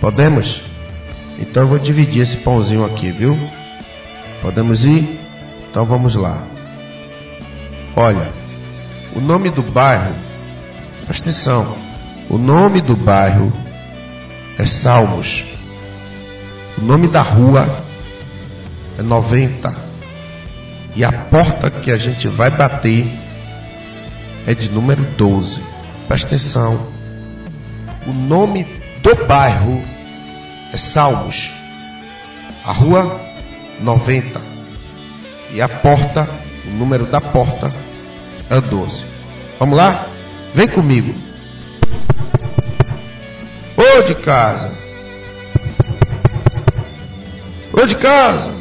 Podemos? Então eu vou dividir esse pãozinho aqui, viu? Podemos ir? Então vamos lá. Olha, o nome do bairro, presta atenção, o nome do bairro é Salmos. O nome da rua é 90. E a porta que a gente vai bater é de número 12. Presta atenção. O nome do bairro é Salmos. A rua 90. E a porta, o número da porta é 12. Vamos lá? Vem comigo. Ô de casa. Ô de casa.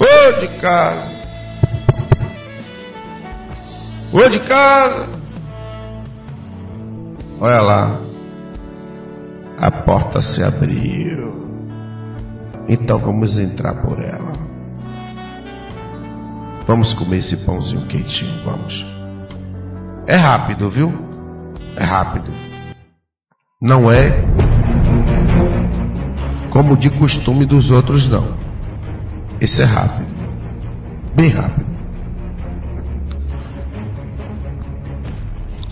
Ô de casa. Ô de casa. Olha lá. A porta se abriu. Então vamos entrar por ela. Vamos comer esse pãozinho quentinho, vamos. É rápido, viu? É rápido. Não é como de costume dos outros, não. Esse é rápido. Bem rápido.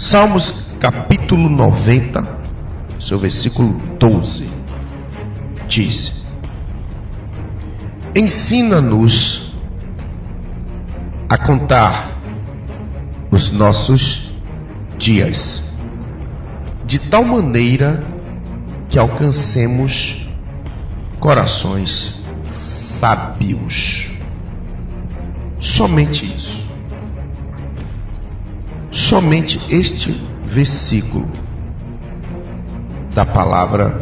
Salmos capítulo 90, seu versículo 12, diz: Ensina-nos a contar os nossos dias, de tal maneira que alcancemos corações sábios. Somente isso. Somente este versículo da palavra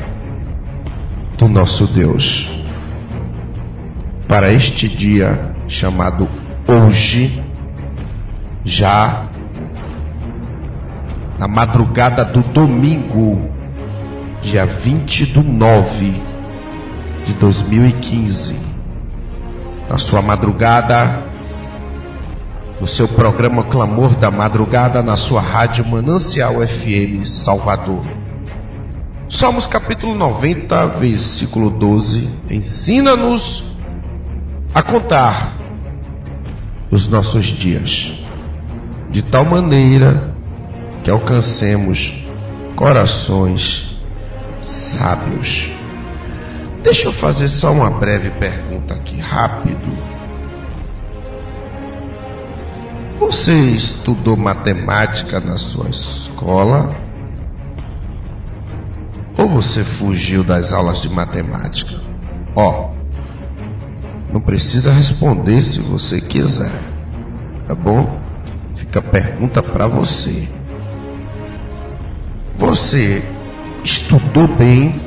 do nosso Deus. Para este dia chamado hoje, já na madrugada do domingo, dia 20 do 9 de 2015, na sua madrugada, no seu programa Clamor da Madrugada, na sua rádio Manancial FM Salvador. Salmos capítulo 90, versículo 12. Ensina-nos a contar os nossos dias, de tal maneira que alcancemos corações sábios. Deixa eu fazer só uma breve pergunta aqui, rápido. Você estudou matemática na sua escola? Ou você fugiu das aulas de matemática? Ó, não precisa responder se você quiser, tá bom? Fica a pergunta para você. Você estudou bem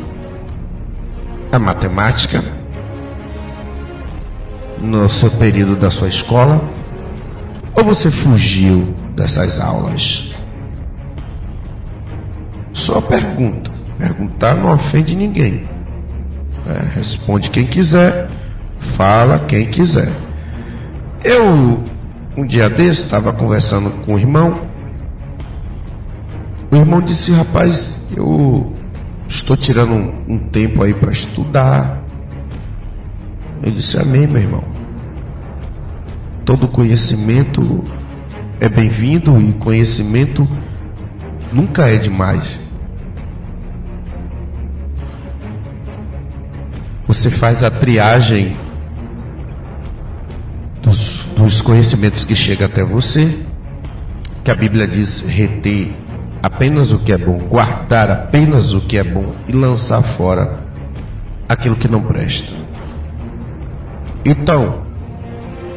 a matemática no seu período da sua escola? Ou você fugiu dessas aulas? Só pergunta. Perguntar não ofende ninguém. É, responde quem quiser, fala quem quiser. Eu, um dia desse, estava conversando com o irmão. O irmão disse: Rapaz, eu estou tirando um, um tempo aí para estudar. Eu disse: Amém, meu irmão. Todo conhecimento é bem-vindo e conhecimento nunca é demais. Você faz a triagem dos, dos conhecimentos que chegam até você, que a Bíblia diz reter apenas o que é bom, guardar apenas o que é bom e lançar fora aquilo que não presta. Então,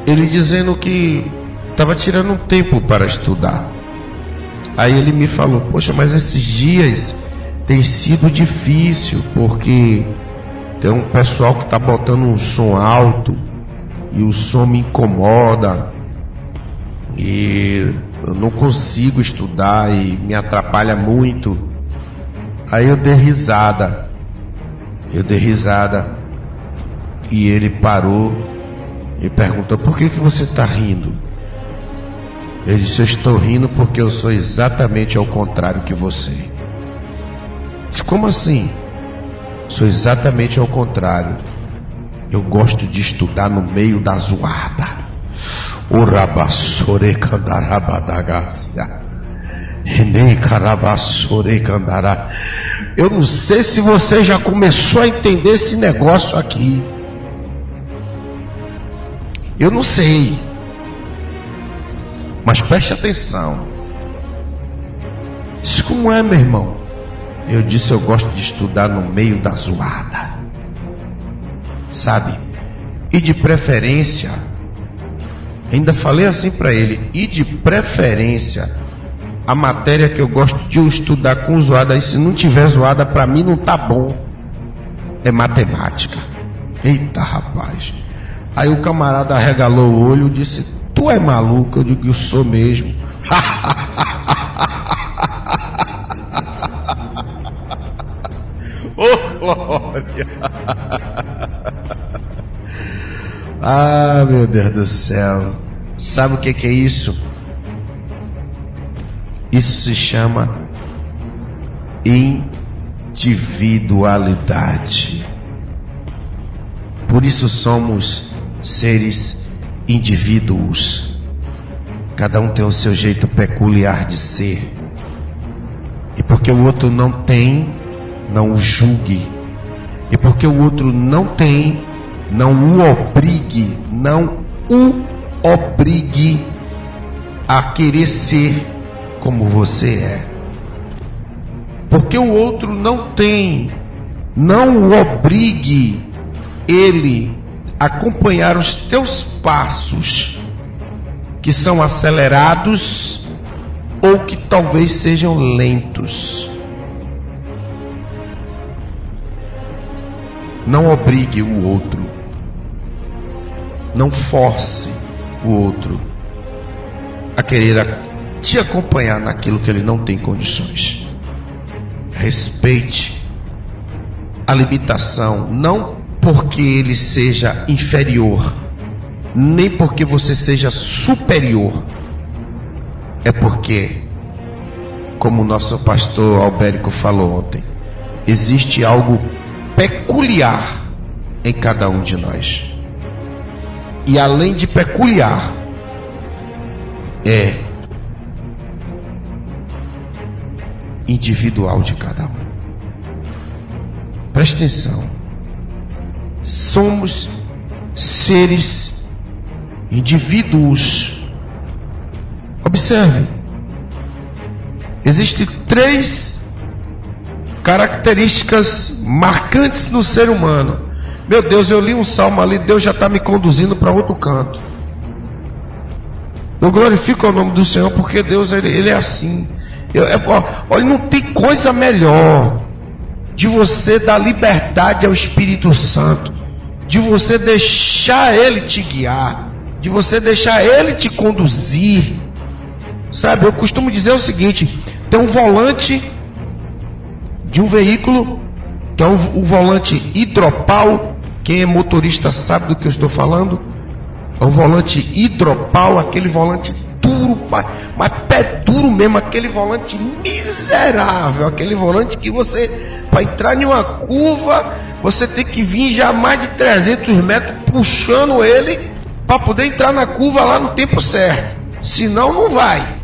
ele dizendo que estava tirando um tempo para estudar. Aí ele me falou: Poxa, mas esses dias tem sido difícil porque tem um pessoal que está botando um som alto e o som me incomoda e eu não consigo estudar e me atrapalha muito. Aí eu dei risada. Eu dei risada e ele parou e perguntou: Por que, que você está rindo? Ele disse: Eu estou rindo porque eu sou exatamente ao contrário que você. Disse, Como assim? Sou exatamente ao contrário. Eu gosto de estudar no meio da zoada. O rabassore candarabadagacia. Renei carabassore. Eu não sei se você já começou a entender esse negócio aqui. Eu não sei. Mas preste atenção. Isso como é, meu irmão? Eu disse eu gosto de estudar no meio da zoada. Sabe? E de preferência, ainda falei assim para ele, e de preferência, a matéria que eu gosto de estudar com zoada, e se não tiver zoada, para mim não tá bom. É matemática. Eita rapaz. Aí o camarada regalou o olho e disse: Tu é maluco? Eu digo: Eu sou mesmo. Oh, glória! ah, meu Deus do céu. Sabe o que, que é isso? Isso se chama individualidade. Por isso somos seres indivíduos. Cada um tem o seu jeito peculiar de ser. E porque o outro não tem, não o julgue. E porque o outro não tem, não o obrigue, não o obrigue a querer ser como você é. Porque o outro não tem, não o obrigue ele acompanhar os teus passos, que são acelerados ou que talvez sejam lentos. Não obrigue o outro. Não force o outro a querer te acompanhar naquilo que ele não tem condições. Respeite a limitação, não porque ele seja inferior, nem porque você seja superior. É porque, como o nosso pastor Albérico falou ontem, existe algo peculiar em cada um de nós. E além de peculiar, é individual de cada um. Preste atenção somos seres, indivíduos. Observe, existem três características marcantes no ser humano. Meu Deus, eu li um salmo ali, Deus já está me conduzindo para outro canto. Eu glorifico o nome do Senhor porque Deus ele, ele é assim. Eu, eu, olha, não tem coisa melhor de você dar liberdade ao Espírito Santo, de você deixar ele te guiar, de você deixar ele te conduzir. Sabe, eu costumo dizer o seguinte: tem um volante de um veículo, que é o, o volante hidropau. Quem é motorista sabe do que eu estou falando. É um volante hidropau, aquele volante duro, mas, mas pé duro mesmo, aquele volante miserável, aquele volante que você, para entrar em uma curva, você tem que vir já mais de 300 metros puxando ele para poder entrar na curva lá no tempo certo. Senão, não vai.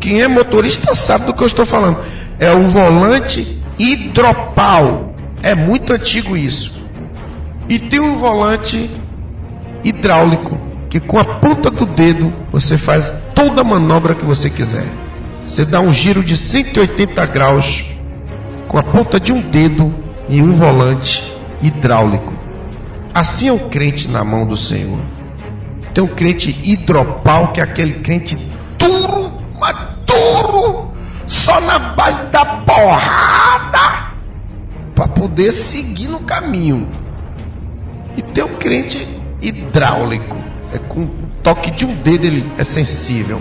Quem é motorista sabe do que eu estou falando. É o volante hidropau. É muito antigo isso. E tem um volante hidráulico que com a ponta do dedo você faz toda a manobra que você quiser. Você dá um giro de 180 graus com a ponta de um dedo em um volante hidráulico. Assim é o crente na mão do Senhor. Tem um crente hidropau, que é aquele crente duro, mas duro, só na base da porrada, para poder seguir no caminho. E tem um crente hidráulico, é com toque de um dedo ele é sensível.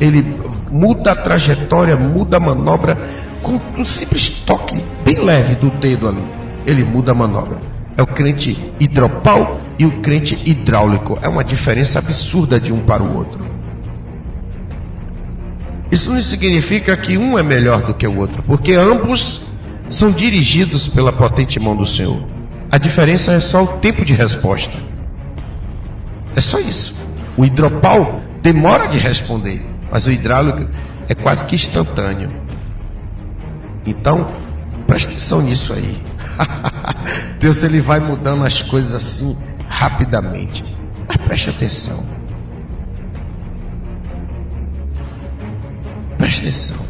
Ele muda a trajetória, muda a manobra com um simples toque bem leve do dedo ali. Ele muda a manobra. É o crente hidropau e o crente hidráulico. É uma diferença absurda de um para o outro. Isso não significa que um é melhor do que o outro, porque ambos são dirigidos pela potente mão do Senhor. A diferença é só o tempo de resposta. É só isso. O hidropau demora de responder, mas o hidráulico é quase que instantâneo. Então, preste atenção nisso aí. Deus ele vai mudando as coisas assim rapidamente. Mas preste atenção. Preste atenção.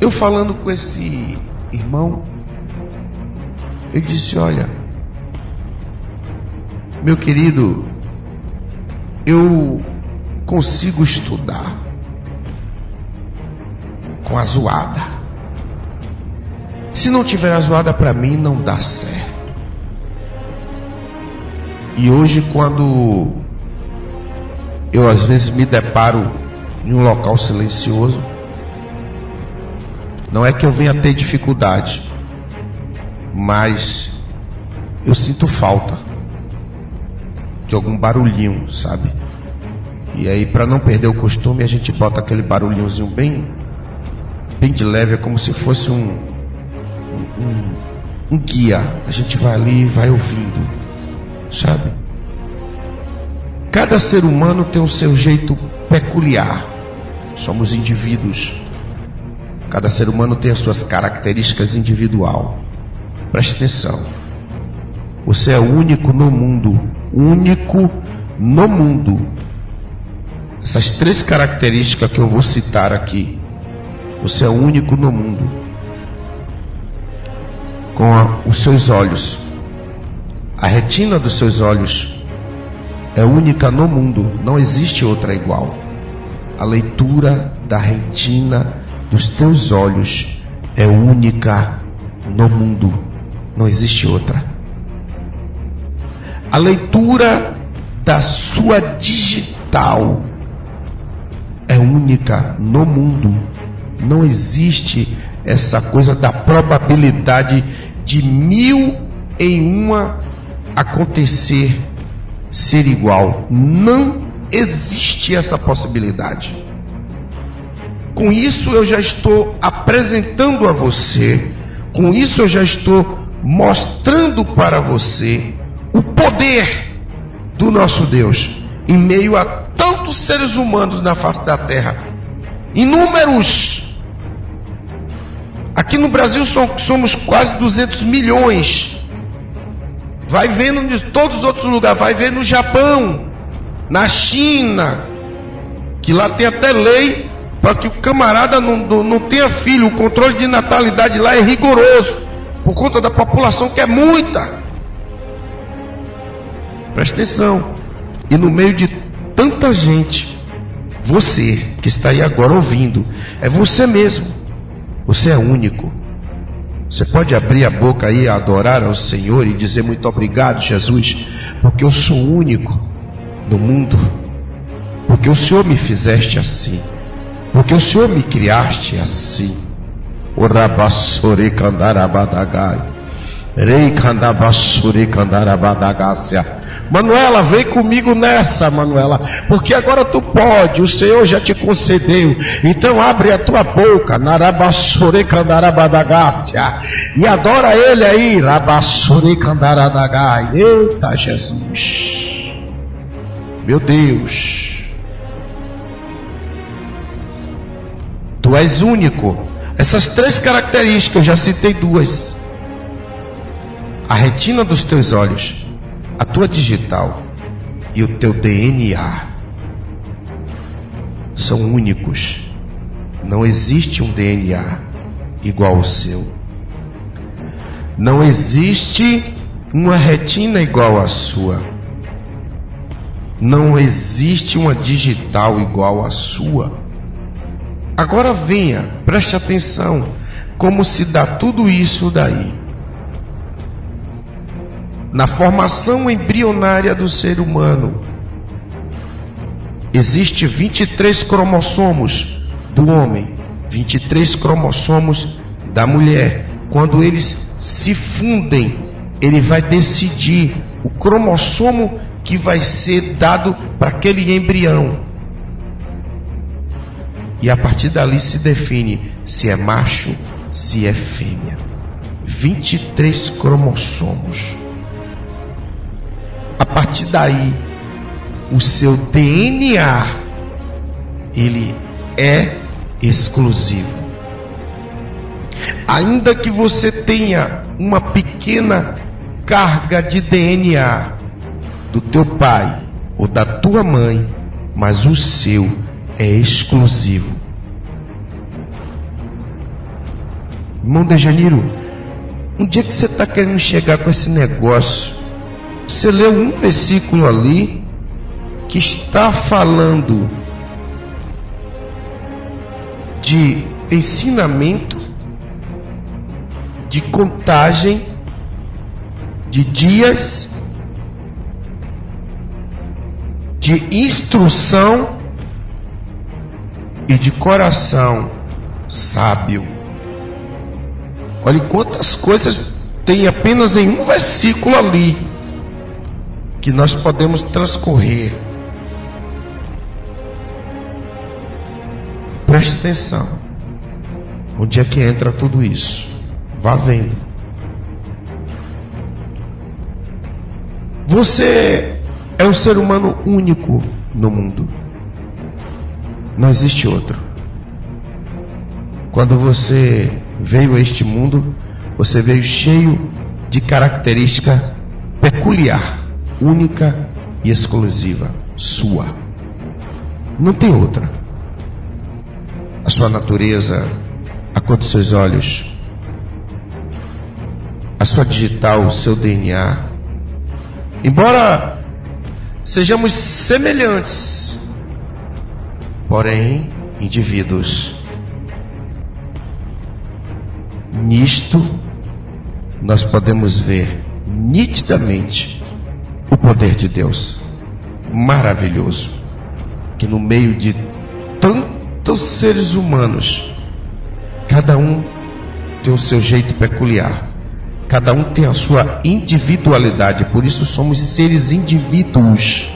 Eu falando com esse irmão, eu disse: Olha, meu querido, eu consigo estudar com a zoada. Se não tiver a zoada para mim, não dá certo. E hoje, quando eu às vezes me deparo em um local silencioso, não é que eu venha ter dificuldade, mas eu sinto falta de algum barulhinho, sabe? E aí, para não perder o costume, a gente bota aquele barulhinhozinho bem, bem de leve, é como se fosse um, um, um guia. A gente vai ali e vai ouvindo, sabe? Cada ser humano tem o seu jeito peculiar. Somos indivíduos. Cada ser humano tem as suas características individual. Preste atenção. Você é único no mundo, único no mundo. Essas três características que eu vou citar aqui. Você é único no mundo. Com a, os seus olhos. A retina dos seus olhos é única no mundo, não existe outra igual. A leitura da retina dos teus olhos é única no mundo, não existe outra. A leitura da sua digital é única no mundo, não existe essa coisa da probabilidade de mil em uma acontecer ser igual. Não existe essa possibilidade. Com isso eu já estou apresentando a você, com isso eu já estou mostrando para você o poder do nosso Deus em meio a tantos seres humanos na face da terra, inúmeros. Aqui no Brasil somos quase 200 milhões. Vai vendo de todos os outros lugares, vai ver no Japão, na China, que lá tem até lei para que o camarada não, não, não tenha filho. O controle de natalidade lá é rigoroso, por conta da população que é muita. Preste atenção. E no meio de tanta gente, você que está aí agora ouvindo, é você mesmo. Você é único. Você pode abrir a boca aí adorar ao Senhor e dizer muito obrigado, Jesus, porque eu sou único no mundo, porque o Senhor me fizeste assim, porque o Senhor me criaste assim. O rabassore candarabadagai, rei candabassore candarabadagácia. Manuela, vem comigo nessa, Manuela, porque agora tu pode, o Senhor já te concedeu. Então abre a tua boca, narabassore candarabadagácia, e adora ele aí, rabassore candaradagai. Eita Jesus, meu Deus, tu és único. Essas três características, eu já citei duas. A retina dos teus olhos a tua digital e o teu DNA são únicos. Não existe um DNA igual ao seu. Não existe uma retina igual à sua. Não existe uma digital igual à sua. Agora venha, preste atenção, como se dá tudo isso daí na formação embrionária do ser humano, existe 23 cromossomos do homem, 23 cromossomos da mulher. Quando eles se fundem, ele vai decidir o cromossomo que vai ser dado para aquele embrião. E a partir dali se define se é macho, se é fêmea. 23 cromossomos. A partir daí, o seu DNA ele é exclusivo. Ainda que você tenha uma pequena carga de DNA do teu pai ou da tua mãe, mas o seu é exclusivo. Irmão de Janeiro, um dia que você está querendo chegar com esse negócio, você leu um versículo ali que está falando de ensinamento, de contagem de dias, de instrução e de coração sábio. Olha quantas coisas tem apenas em um versículo ali que nós podemos transcorrer. Preste atenção. Onde é que entra tudo isso? Vá vendo. Você é um ser humano único no mundo. Não existe outro. Quando você veio a este mundo, você veio cheio de característica peculiar, única e exclusiva, sua. Não tem outra. A sua natureza, a cor dos seus olhos, a sua digital, o seu DNA, Embora sejamos semelhantes, porém indivíduos. Nisto nós podemos ver nitidamente o poder de Deus. Maravilhoso. Que no meio de tantos seres humanos, cada um tem o seu jeito peculiar Cada um tem a sua individualidade, por isso somos seres indivíduos.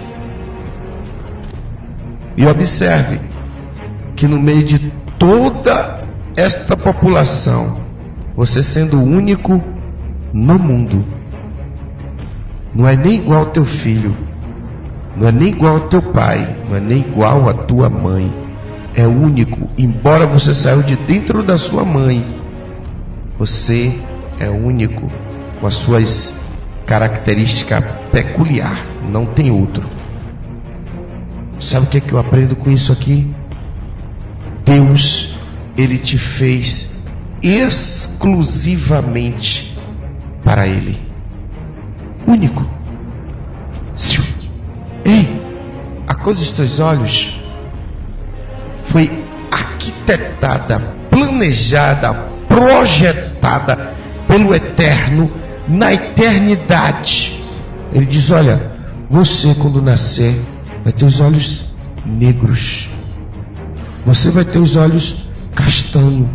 E observe que no meio de toda esta população, você sendo único no mundo, não é nem igual ao teu filho, não é nem igual ao teu pai, não é nem igual à tua mãe. É único, embora você saiu de dentro da sua mãe, você é único, com as suas características peculiar, não tem outro. Sabe o que, é que eu aprendo com isso aqui? Deus, Ele te fez exclusivamente para Ele. Único. Ei, a cor dos teus olhos foi arquitetada, planejada, projetada pelo eterno na eternidade. Ele diz: Olha, você quando nascer vai ter os olhos negros, você vai ter os olhos castanho,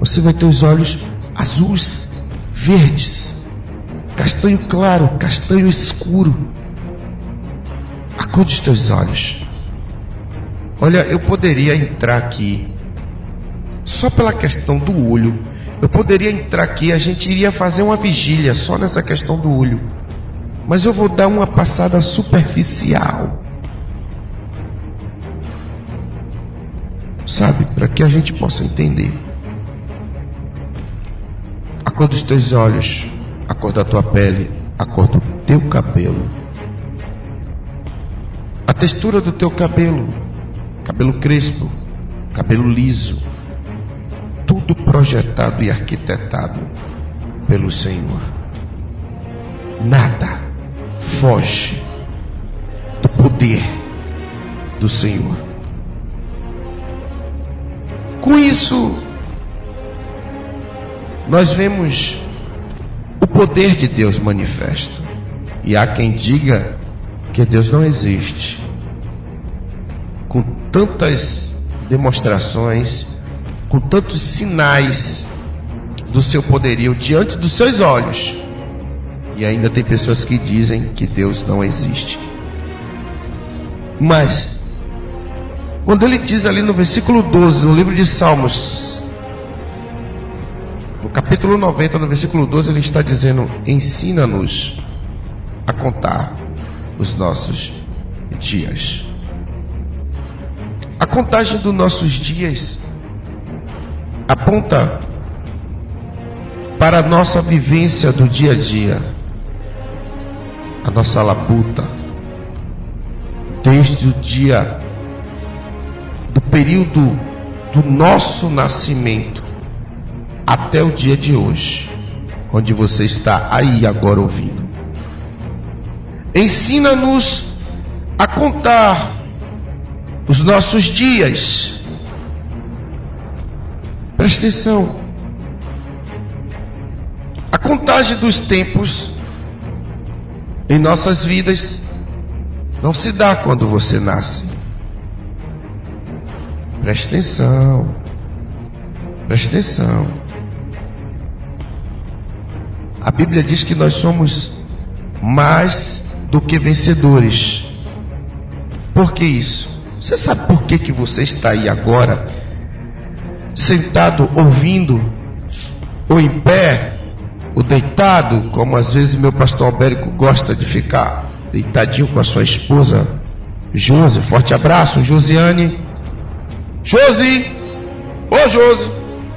você vai ter os olhos azuis, verdes, castanho claro, castanho escuro. A cor dos teus olhos. Olha, eu poderia entrar aqui só pela questão do olho eu poderia entrar aqui, a gente iria fazer uma vigília só nessa questão do olho. Mas eu vou dar uma passada superficial. Sabe, para que a gente possa entender. A cor dos teus olhos, cor da tua pele, a cor do teu cabelo. A textura do teu cabelo, cabelo crespo, cabelo liso, tudo projetado e arquitetado pelo Senhor. Nada foge do poder do Senhor. Com isso, nós vemos o poder de Deus manifesto. E há quem diga que Deus não existe. Com tantas demonstrações com tantos sinais do seu poderio diante dos seus olhos. E ainda tem pessoas que dizem que Deus não existe. Mas Quando ele diz ali no versículo 12, no livro de Salmos, capítulo 90, no versículo 12, ele está dizendo: Ensina-nos a contar os nossos dias. A contagem dos nossos dias aponta para a nossa vivência do dia a dia, a nossa labuta, desde o dia do período do nosso nascimento até o dia de hoje, onde você está aí agora ouvindo. Ensina-nos a contar os nossos dias. Preste atenção. A contagem dos tempos em nossas vidas não se dá quando você nasce. Preste atenção. Preste atenção. A Bíblia diz que nós somos mais do que vencedores. Por que isso? Você sabe por que, que você está aí agora, sentado ouvindo, ou em pé, ou deitado, como às vezes meu pastor Albérico gosta de ficar deitadinho com a sua esposa, Josi, forte abraço, Josiane. Josi, ô Josi,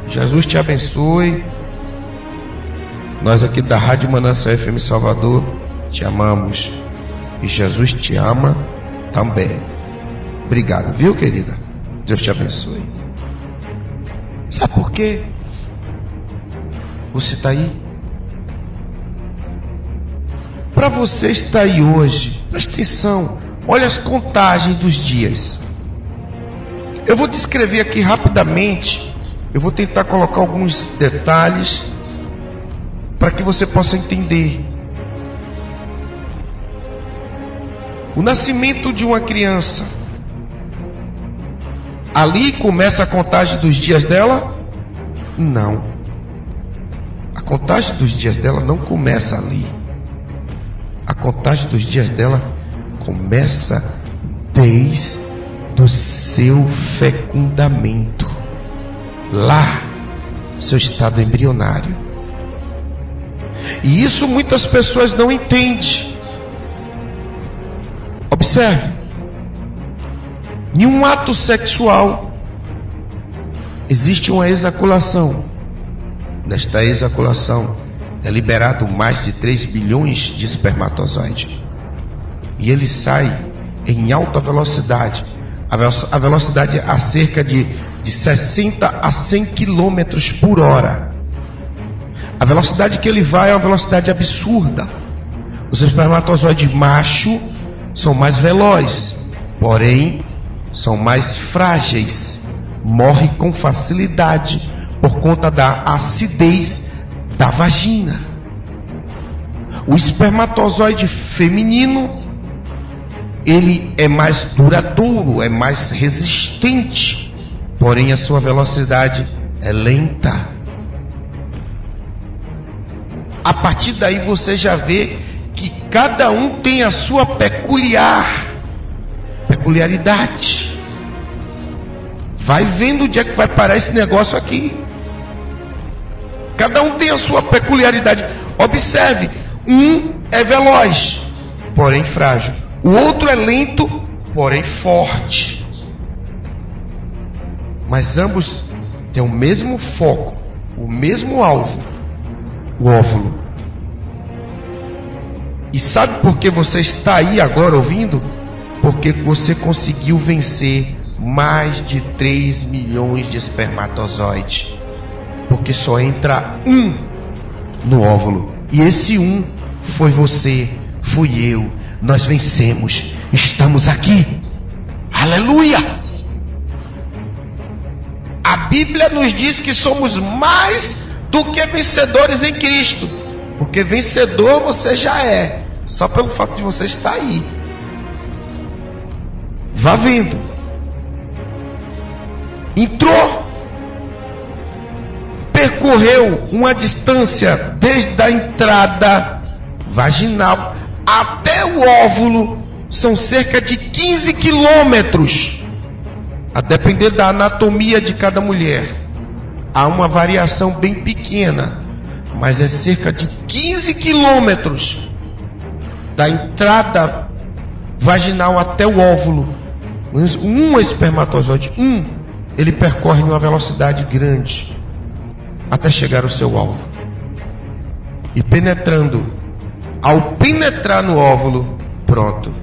Jesus te abençoe. Nós aqui da Rádio Manassa FM Salvador te amamos e Jesus te ama também. Obrigado, viu, querida? Deus te abençoe. Sabe por quê? Você está aí? Para você estar aí hoje, presta atenção, olha as contagens dos dias. Eu vou descrever aqui rapidamente, eu vou tentar colocar alguns detalhes para que você possa entender. O nascimento de uma criança. Ali começa a contagem dos dias dela? Não. A contagem dos dias dela não começa ali. A contagem dos dias dela começa desde o seu fecundamento. Lá, seu estado embrionário. E isso muitas pessoas não entendem. Observe: nenhum ato sexual existe uma exaculação. Nesta exaculação é liberado mais de 3 bilhões de espermatozoides. E ele sai em alta velocidade. A velocidade a cerca de, de 60 a 100 quilômetros por hora. A velocidade que ele vai é uma velocidade absurda. Os espermatozoides macho são mais velozes, porém são mais frágeis, morre com facilidade por conta da acidez da vagina. O espermatozoide feminino ele é mais duradouro, é mais resistente, porém a sua velocidade é lenta. A partir daí você já vê que cada um tem a sua peculiar peculiaridade. Vai vendo onde é que vai parar esse negócio aqui. Cada um tem a sua peculiaridade. Observe, um é veloz, porém frágil. O outro é lento, porém forte. Mas ambos têm o mesmo foco, o mesmo alvo, o óvulo. E sabe por que você está aí agora ouvindo? Porque você conseguiu vencer mais de 3 milhões de espermatozoides. Porque só entra um no óvulo. E esse um foi você, fui eu. Nós vencemos. Estamos aqui. Aleluia! A Bíblia nos diz que somos mais do que vencedores em Cristo. Porque vencedor você já é, só pelo fato de você estar aí. Vá vendo. Entrou, percorreu uma distância desde a entrada vaginal até o óvulo, são cerca de 15 quilômetros. a depender da anatomia de cada mulher, há uma variação bem pequena, mas é cerca de 15 quilômetros da entrada vaginal até o óvulo. Um espermatozoide, um, ele percorre em uma velocidade grande até chegar ao seu alvo. E penetrando, ao penetrar no óvulo, pronto,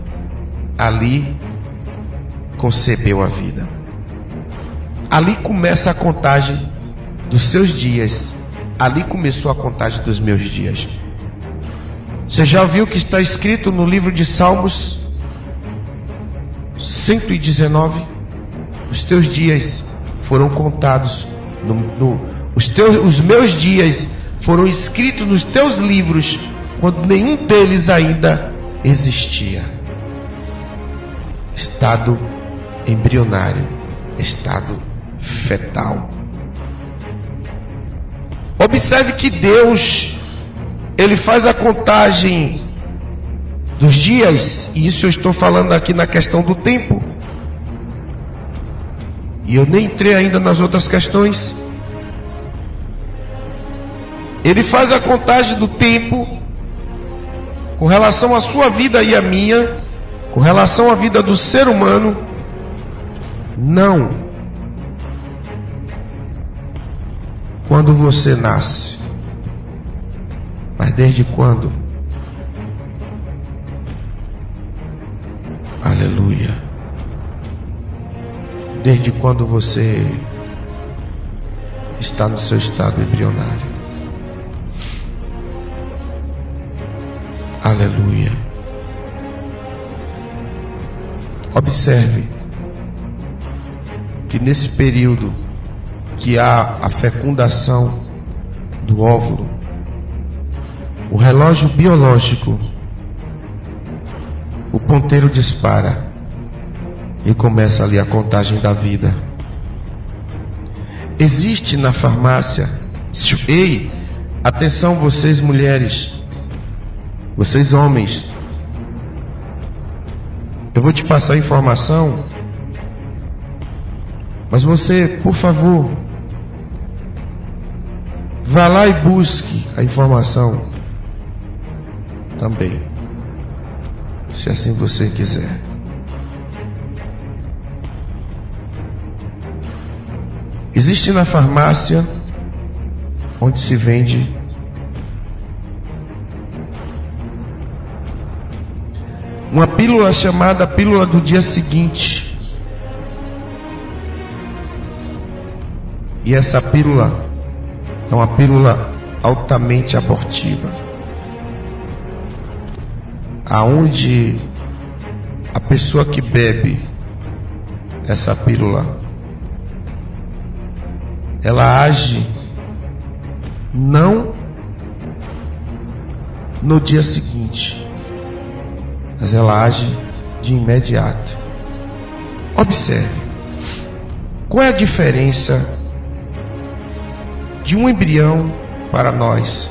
ali concebeu a vida. Ali começa a contagem dos seus dias. Ali começou a contagem dos meus dias. Você já ouviu que está escrito no livro de Salmos 119? Os teus dias foram contados no, no, os, teus, os meus dias foram escritos nos teus livros quando nenhum deles ainda existia. Estado embrionário, estado fetal. Observe que Deus, Ele faz a contagem dos dias, e isso eu estou falando aqui na questão do tempo, e eu nem entrei ainda nas outras questões. Ele faz a contagem do tempo com relação à sua vida e à minha, com relação à vida do ser humano, não quando você nasce. Mas desde quando? Aleluia. Desde quando você está no seu estado embrionário? Aleluia. Observe que nesse período que há a fecundação do óvulo, o relógio biológico, o ponteiro dispara e começa ali a contagem da vida. Existe na farmácia, ei, atenção vocês mulheres, vocês homens, eu vou te passar informação mas você, por favor, vá lá e busque a informação também, se assim você quiser. Existe na farmácia onde se vende uma pílula chamada pílula do dia seguinte. E essa pílula é uma pílula altamente abortiva. Aonde a pessoa que bebe essa pílula ela age não no dia seguinte, mas ela age de imediato. Observe qual é a diferença de um embrião para nós,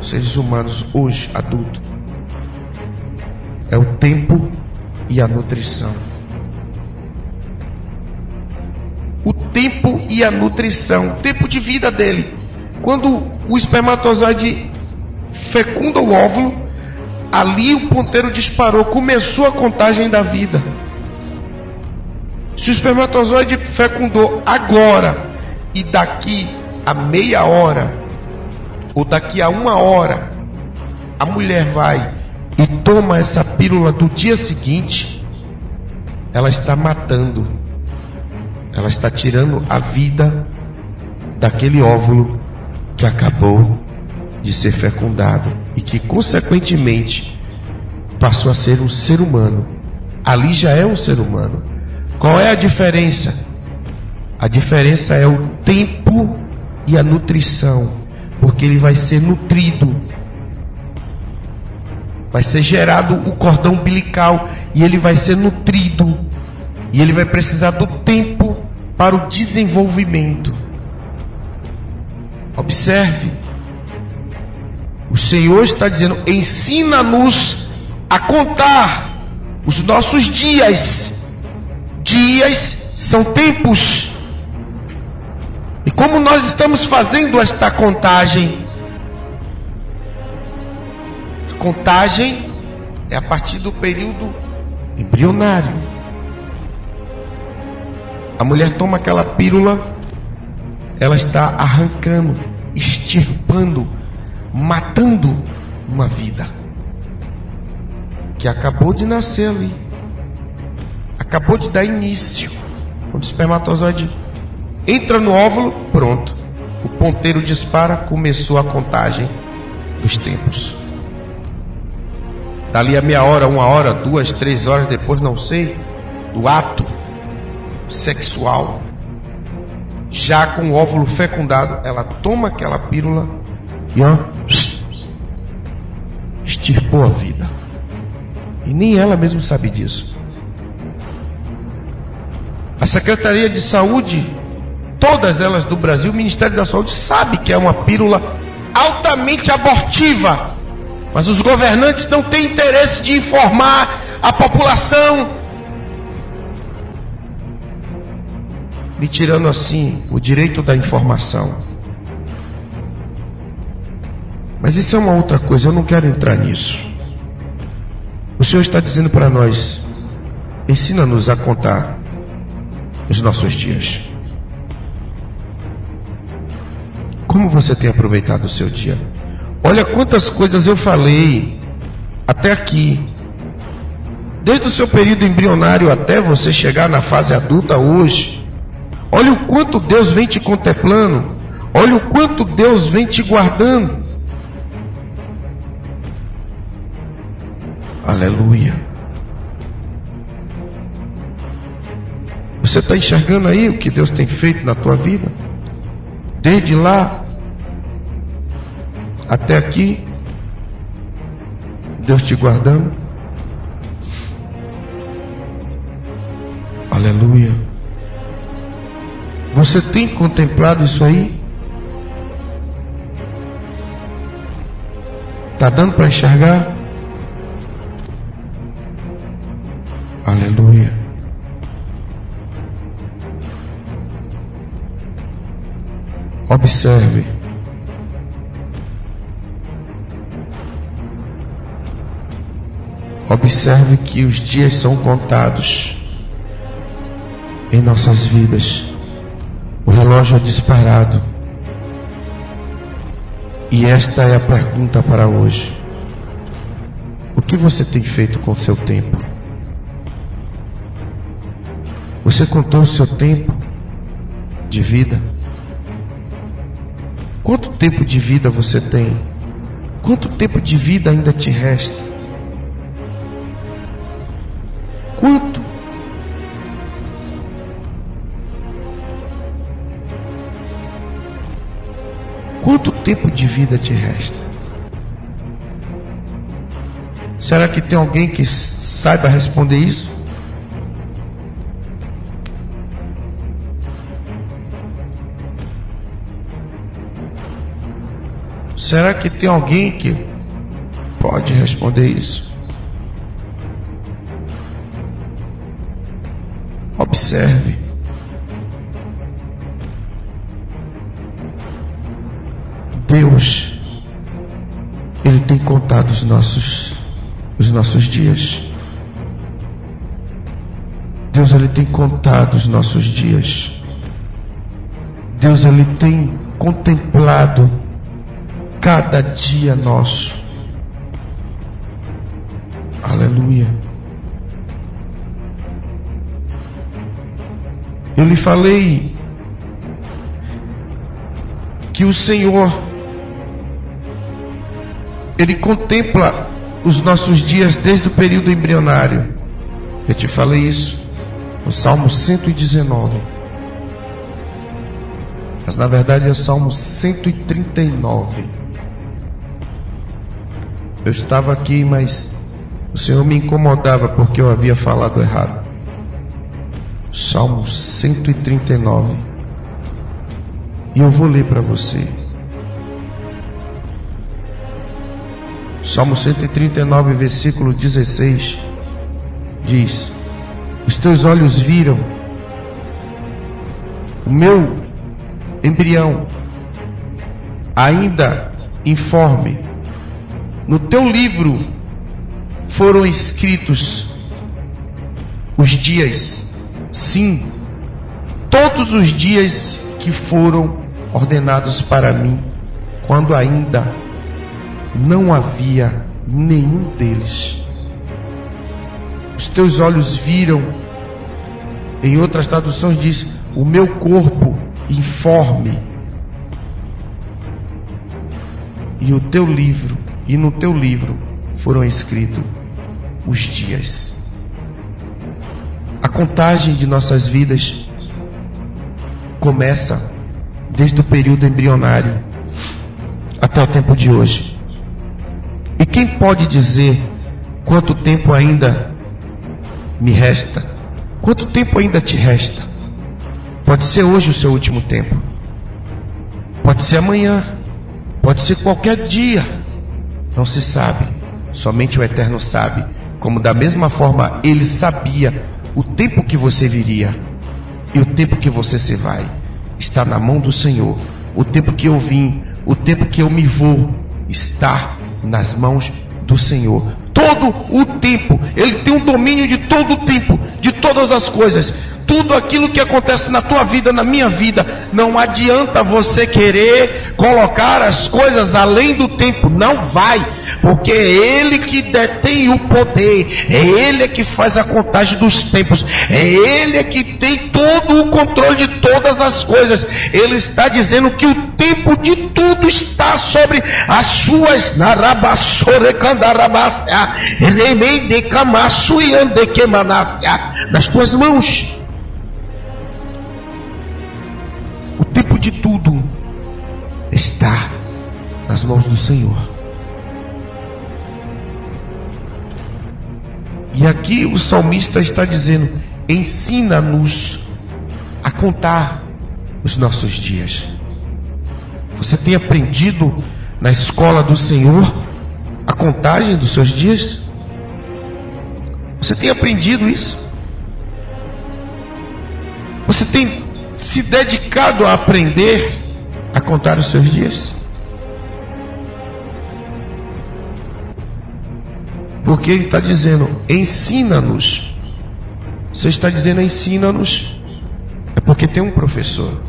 seres humanos hoje, adultos, é o tempo e a nutrição. O tempo e a nutrição, o tempo de vida dele. Quando o espermatozoide fecunda o óvulo, ali o ponteiro disparou, começou a contagem da vida. Se o espermatozoide fecundou agora e daqui a meia hora, ou daqui a uma hora, a mulher vai e toma essa pílula do dia seguinte, ela está matando, ela está tirando a vida daquele óvulo que acabou de ser fecundado e que, consequentemente, passou a ser um ser humano. Ali já é um ser humano. Qual é a diferença? A diferença é o tempo e a nutrição, porque ele vai ser nutrido. Vai ser gerado o cordão umbilical e ele vai ser nutrido. E ele vai precisar do tempo para o desenvolvimento. Observe. O Senhor está dizendo: ensina-nos a contar os nossos dias dias, são tempos. Como nós estamos fazendo esta contagem? A contagem é a partir do período embrionário. A mulher toma aquela pílula, ela está arrancando, extirpando, matando uma vida que acabou de nascer ali, acabou de dar início. Quando o espermatozoide entra no óvulo, pronto. O ponteiro dispara, começou a contagem dos tempos. Dali a meia hora, uma hora, duas, três horas depois, não sei, do ato sexual, já com o óvulo fecundado, ela toma aquela pílula e ó, extirpou a vida. E nem ela mesma sabe disso. A Secretaria de Saúde, todas elas do Brasil, o Ministério da Saúde sabe que é uma pílula altamente abortiva. Mas os governantes não têm interesse de informar a população, me tirando assim o direito da informação. Mas isso é uma outra coisa, eu não quero entrar nisso. O Senhor está dizendo para nós: ensina-nos a contar os nossos dias. Como você tem aproveitado o seu dia? Olha quantas coisas eu falei até aqui. Desde o seu período embrionário até você chegar na fase adulta hoje. Olha o quanto Deus vem te contemplando. Olha o quanto Deus vem te guardando. Aleluia. Você está enxergando aí o que Deus tem feito na tua vida? Desde lá até aqui, Deus te guardando. Aleluia. Você tem contemplado isso aí? Está dando para enxergar? Observe. Observe que os dias são contados em nossas vidas. O relógio é disparado. E esta é a pergunta para hoje. O que você tem feito com o seu tempo? Você contou o seu tempo de vida? Quanto tempo de vida você tem? Quanto tempo de vida ainda te resta? Quanto? Quanto tempo de vida te resta? Será que tem alguém que saiba responder isso? Será que tem alguém que pode responder isso? Observe. Deus, Ele tem contado os nossos, os nossos dias. Deus, Ele tem contado os nossos dias. Deus, Ele tem contemplado cada dia nosso. Aleluia. Eu lhe falei que o Senhor, Ele contempla os nossos dias desde o período embrionário. Eu te falei isso no Salmo 119. Mas na verdade é o Salmo 139. Eu estava aqui, mas o Senhor me incomodava porque eu havia falado errado. Salmo 139. E eu vou ler para você. Salmo 139, versículo 16 diz: Os teus olhos viram o meu embrião ainda informe. No teu livro foram escritos os dias, sim, todos os dias que foram ordenados para mim, quando ainda não havia nenhum deles. Os teus olhos viram, em outras traduções diz, o meu corpo informe. E o teu livro, e no teu livro foram escritos os dias. A contagem de nossas vidas começa desde o período embrionário até o tempo de hoje. E quem pode dizer quanto tempo ainda me resta? Quanto tempo ainda te resta? Pode ser hoje o seu último tempo. Pode ser amanhã. Pode ser qualquer dia. Não se sabe. Somente o Eterno sabe. Como da mesma forma ele sabia o tempo que você viria e o tempo que você se vai. Está na mão do Senhor. O tempo que eu vim, o tempo que eu me vou, está nas mãos do Senhor. Todo o tempo, Ele tem um domínio de todo o tempo, de todas as coisas. Tudo aquilo que acontece na tua vida, na minha vida, não adianta você querer colocar as coisas além do tempo, não vai, porque é Ele que detém o poder, é Ele que faz a contagem dos tempos, é Ele que tem todo o controle de todas as coisas. Ele está dizendo que o tempo de tudo está sobre as suas nas tuas mãos. De tudo está nas mãos do Senhor. E aqui o salmista está dizendo: ensina-nos a contar os nossos dias. Você tem aprendido na escola do Senhor a contagem dos seus dias? Você tem aprendido isso? Você tem se dedicado a aprender a contar os seus dias? Porque ele está dizendo, ensina-nos. Você está dizendo, ensina-nos. É porque tem um professor.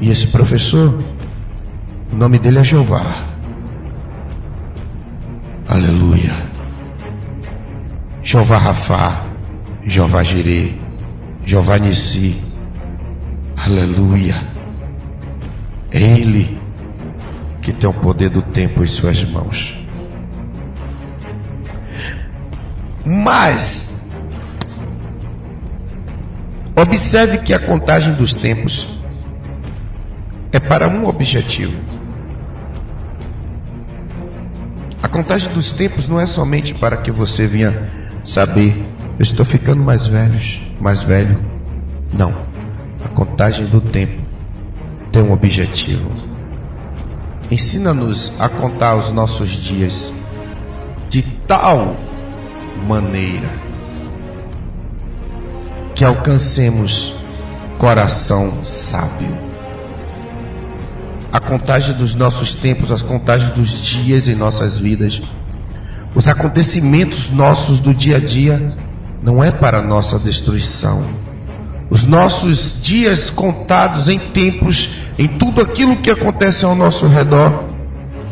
E esse professor, o nome dele é Jeová. Aleluia. Jeová Rafá, Jeová Jireh, Jeová Nissi. Aleluia. É Ele que tem o poder do tempo em suas mãos. Mas, observe que a contagem dos tempos é para um objetivo. A contagem dos tempos não é somente para que você venha saber, eu estou ficando mais velho, mais velho. Não. A contagem do tempo tem um objetivo. Ensina-nos a contar os nossos dias de tal maneira que alcancemos coração sábio. A contagem dos nossos tempos, as contagens dos dias em nossas vidas, os acontecimentos nossos do dia a dia, não é para nossa destruição. Os nossos dias contados em tempos, em tudo aquilo que acontece ao nosso redor,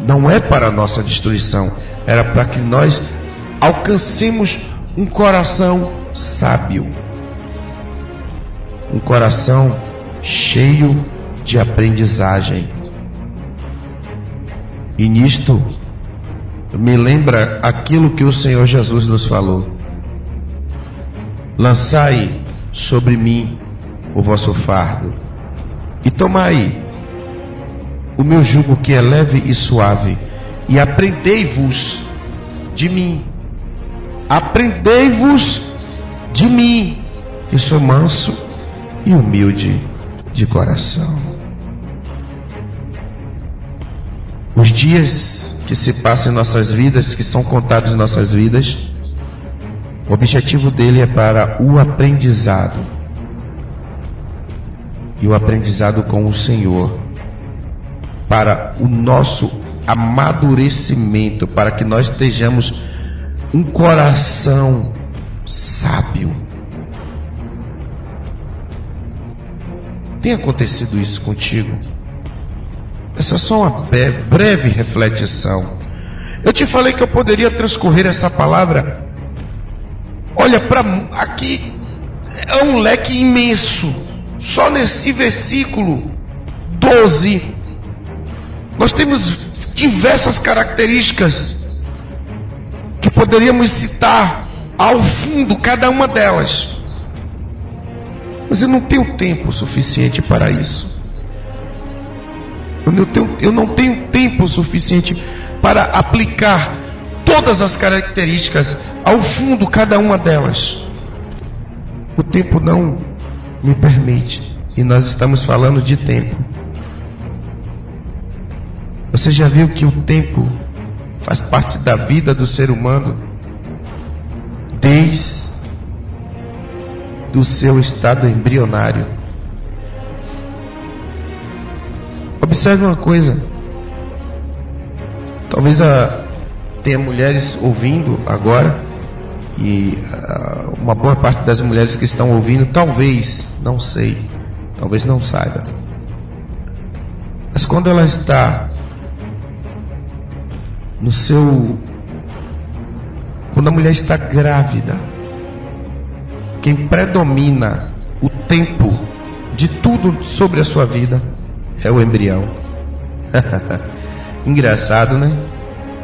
não é para nossa destruição, era para que nós alcancemos um coração sábio, um coração cheio de aprendizagem. E nisto me lembra aquilo que o Senhor Jesus nos falou: lançai sobre mim o vosso fardo e tomai o meu jugo que é leve e suave, e aprendei-vos de mim, Aprendei-vos de mim, que sou manso e humilde de coração. Os dias que se passam em nossas vidas, que são contados em nossas vidas, O objetivo dele é para o aprendizado. E o aprendizado com o Senhor. Para o nosso amadurecimento, para que nós estejamos um coração sábio. Tem acontecido isso contigo? Essa é só uma breve reflexão. Eu te falei que eu poderia transcorrer essa palavra. Olha, para aqui é um leque imenso. Só nesse versículo 12, nós temos diversas características que poderíamos citar ao fundo cada uma delas. Mas eu não tenho tempo suficiente para isso. Eu não tenho, eu não tenho tempo suficiente para aplicar todas as características ao fundo, cada uma delas. O tempo não me permite. E nós estamos falando de tempo. Você já viu que o tempo faz parte da vida do ser humano desde do seu estado embrionário. Observe uma coisa. Talvez a, tenha mulheres ouvindo agora e uh, uma boa parte das mulheres que estão ouvindo, talvez, não sei, talvez não saiba. Mas quando ela está no seu. Quando a mulher está grávida, quem predomina o tempo de tudo sobre a sua vida é o embrião. Engraçado, né?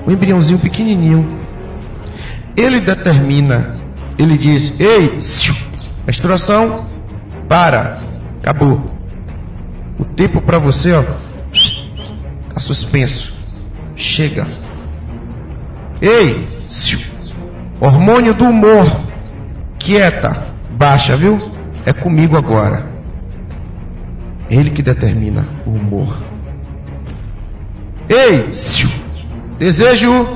O embriãozinho pequenininho. Ele determina, ele diz: Ei, menstruação, para, acabou. O tempo para você, ó, está suspenso. Chega. Ei, hormônio do humor, quieta, baixa, viu? É comigo agora. Ele que determina o humor. Ei, desejo,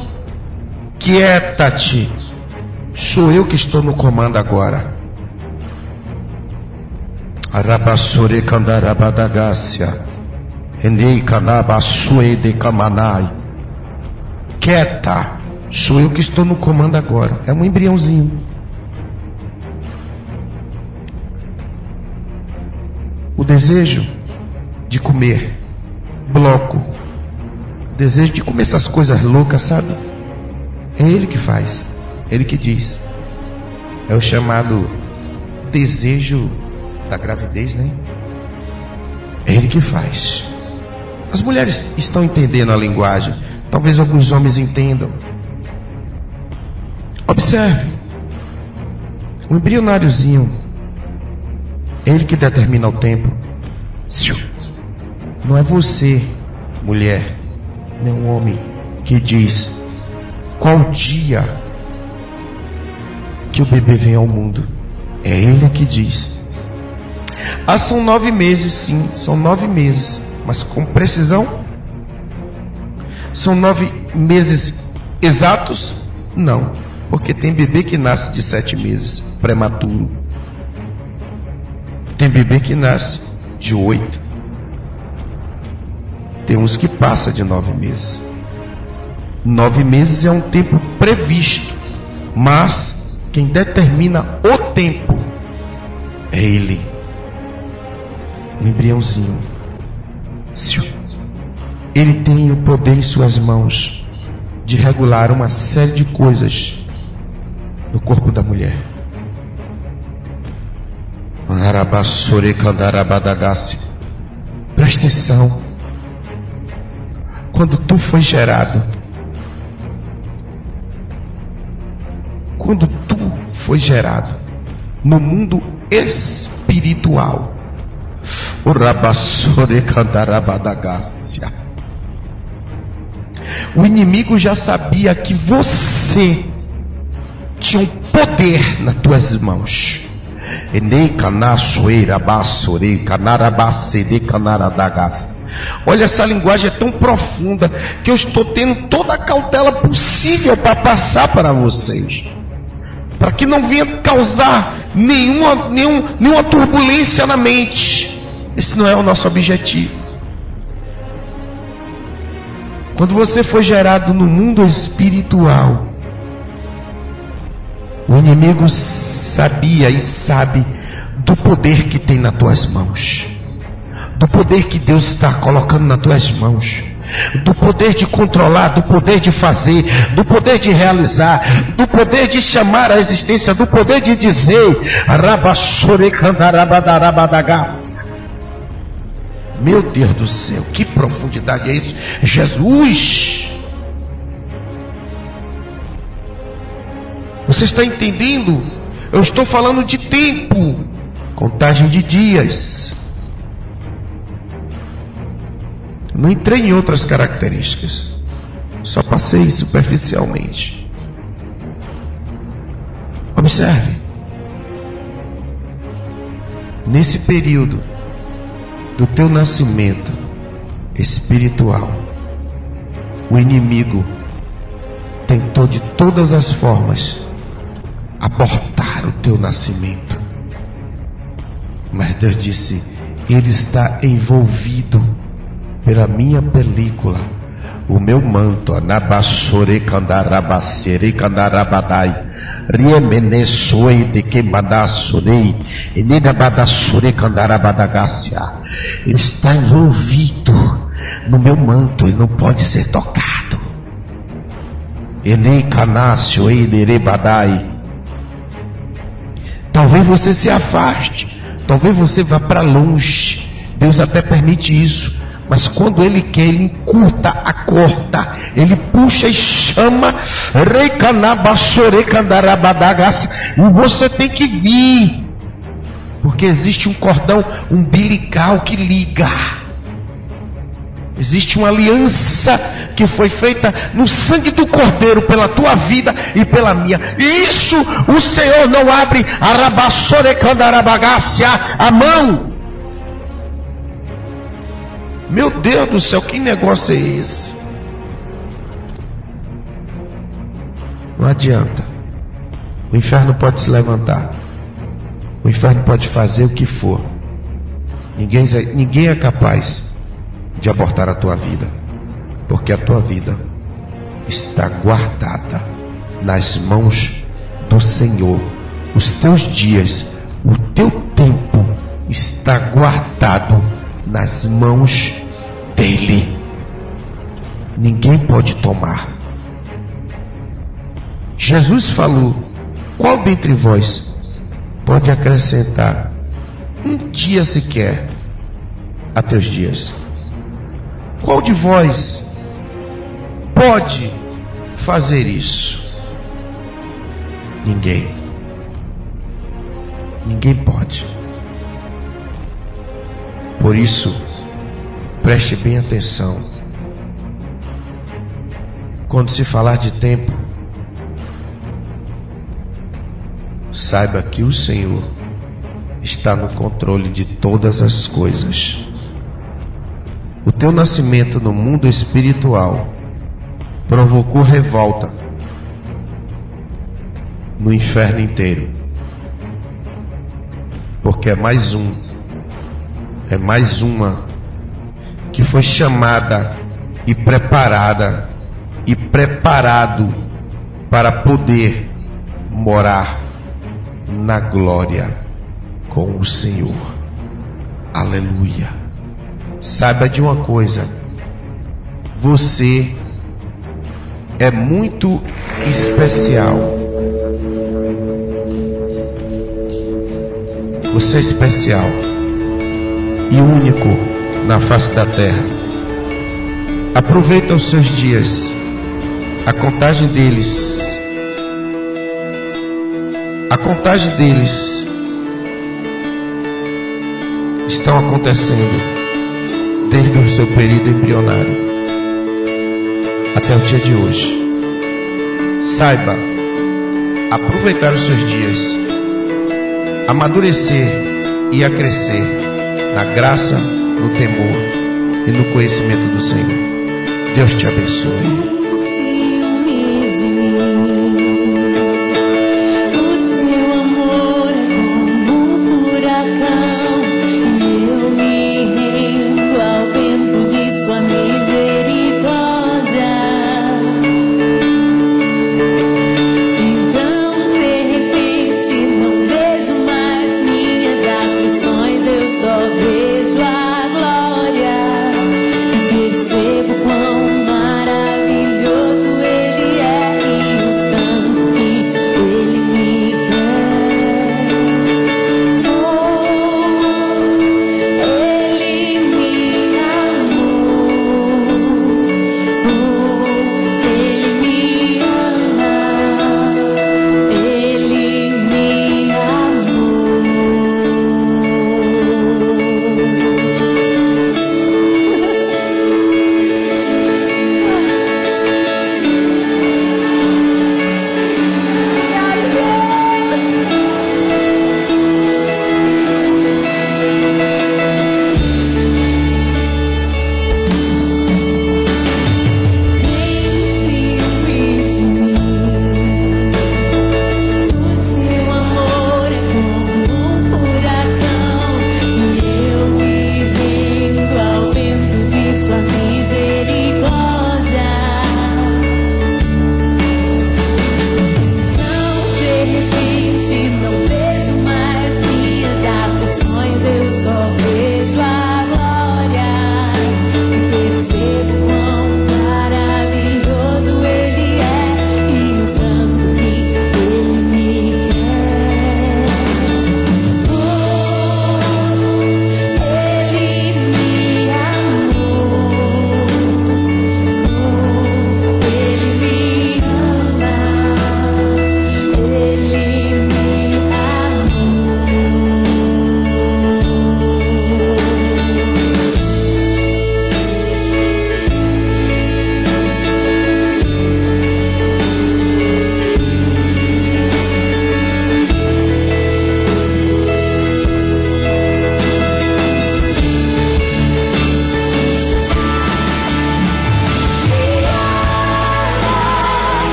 quieta-te. Sou eu que estou no comando agora. Arabassore kandarabadagácia. Enei kanabasue de kamanai. Quieta. Sou eu que estou no comando agora. É um embriãozinho. O desejo de comer, bloco, desejo de comer essas coisas loucas, sabe? É ele que faz, é ele que diz. É o chamado desejo da gravidez, né? É ele que faz. As mulheres estão entendendo a linguagem, talvez alguns homens entendam. Observe. O embrionáriozinho, ele que determina o tempo. Não é você, mulher, nem um homem, que diz qual dia que o bebê vem ao mundo. É ele que diz. Ah, são nove meses, sim, são nove meses, mas com precisão? São nove meses exatos? Não. Porque tem bebê que nasce de sete meses, prematuro. Tem bebê que nasce de oito. Tem uns que passa de nove meses. Nove meses é um tempo previsto, mas quem determina o tempo é ele. O embriãozinho. Ele tem o poder em suas mãos de regular uma série de coisas no corpo da mulher. Presta atenção. Quando tu foi gerado, quando tu foi gerado no mundo espiritual, o. O inimigo já sabia que você tinha um poder nas tuas mãos. Olha, essa linguagem é tão profunda que eu estou tendo toda a cautela possível para passar para vocês. para que não venha causar nenhuma, nenhum, nenhuma turbulência na mente. Esse não é o nosso objetivo. Quando você foi gerado no mundo espiritual, o inimigo sabia e sabe do poder que tem nas tuas mãos, do poder que Deus está colocando nas tuas mãos, do poder de controlar, do poder de fazer, do poder de realizar, do poder de chamar a existência, do poder de dizer, meu Deus do céu, que profundidade é isso? Jesus! Você está entendendo? Eu estou falando de tempo, contagem de dias. Não entrei em outras características, só passei superficialmente. Observe. Nesse período, do teu nascimento espiritual, o inimigo tentou de todas as formas abortar o teu nascimento. Mas Deus disse: Ele está envolvido pela minha película, o meu manto, Anabassore Kandarabasere Kandarabadai. Riemenesoi de que badassurei, e Nidabadassure Kandarabadagácia. Está envolvido no meu manto, ele não pode ser tocado. Enei Canácio, Eiderebadai. Talvez você se afaste, talvez você vá para longe. Deus até permite isso mas quando ele quer, ele encurta a corda, ele puxa e chama, e você tem que vir, porque existe um cordão umbilical que liga. Existe uma aliança que foi feita no sangue do Cordeiro pela tua vida e pela minha. E isso o Senhor não abre. A mão meu Deus do céu, que negócio é esse? Não adianta. O inferno pode se levantar. O inferno pode fazer o que for. Ninguém, ninguém é capaz de abortar a tua vida. Porque a tua vida está guardada nas mãos do Senhor. Os teus dias, o teu tempo está guardado nas mãos dele. Ninguém pode tomar. Jesus falou: qual dentre vós pode acrescentar um dia sequer a teus dias? Qual de vós pode fazer isso? Ninguém. Ninguém pode. Por isso, preste bem atenção. Quando se falar de tempo, saiba que o Senhor está no controle de todas as coisas. O teu nascimento no mundo espiritual provocou revolta no inferno inteiro, porque é mais um é mais uma que foi chamada e preparada e preparado para poder morar na glória com o Senhor. Aleluia. Saiba de uma coisa: você é muito especial. Você é especial e único na face da terra. Aproveita os seus dias, a contagem deles, a contagem deles estão acontecendo desde o seu período embrionário até o dia de hoje. Saiba aproveitar os seus dias, amadurecer e a crescer na graça, no temor e no conhecimento do Senhor. Deus te abençoe.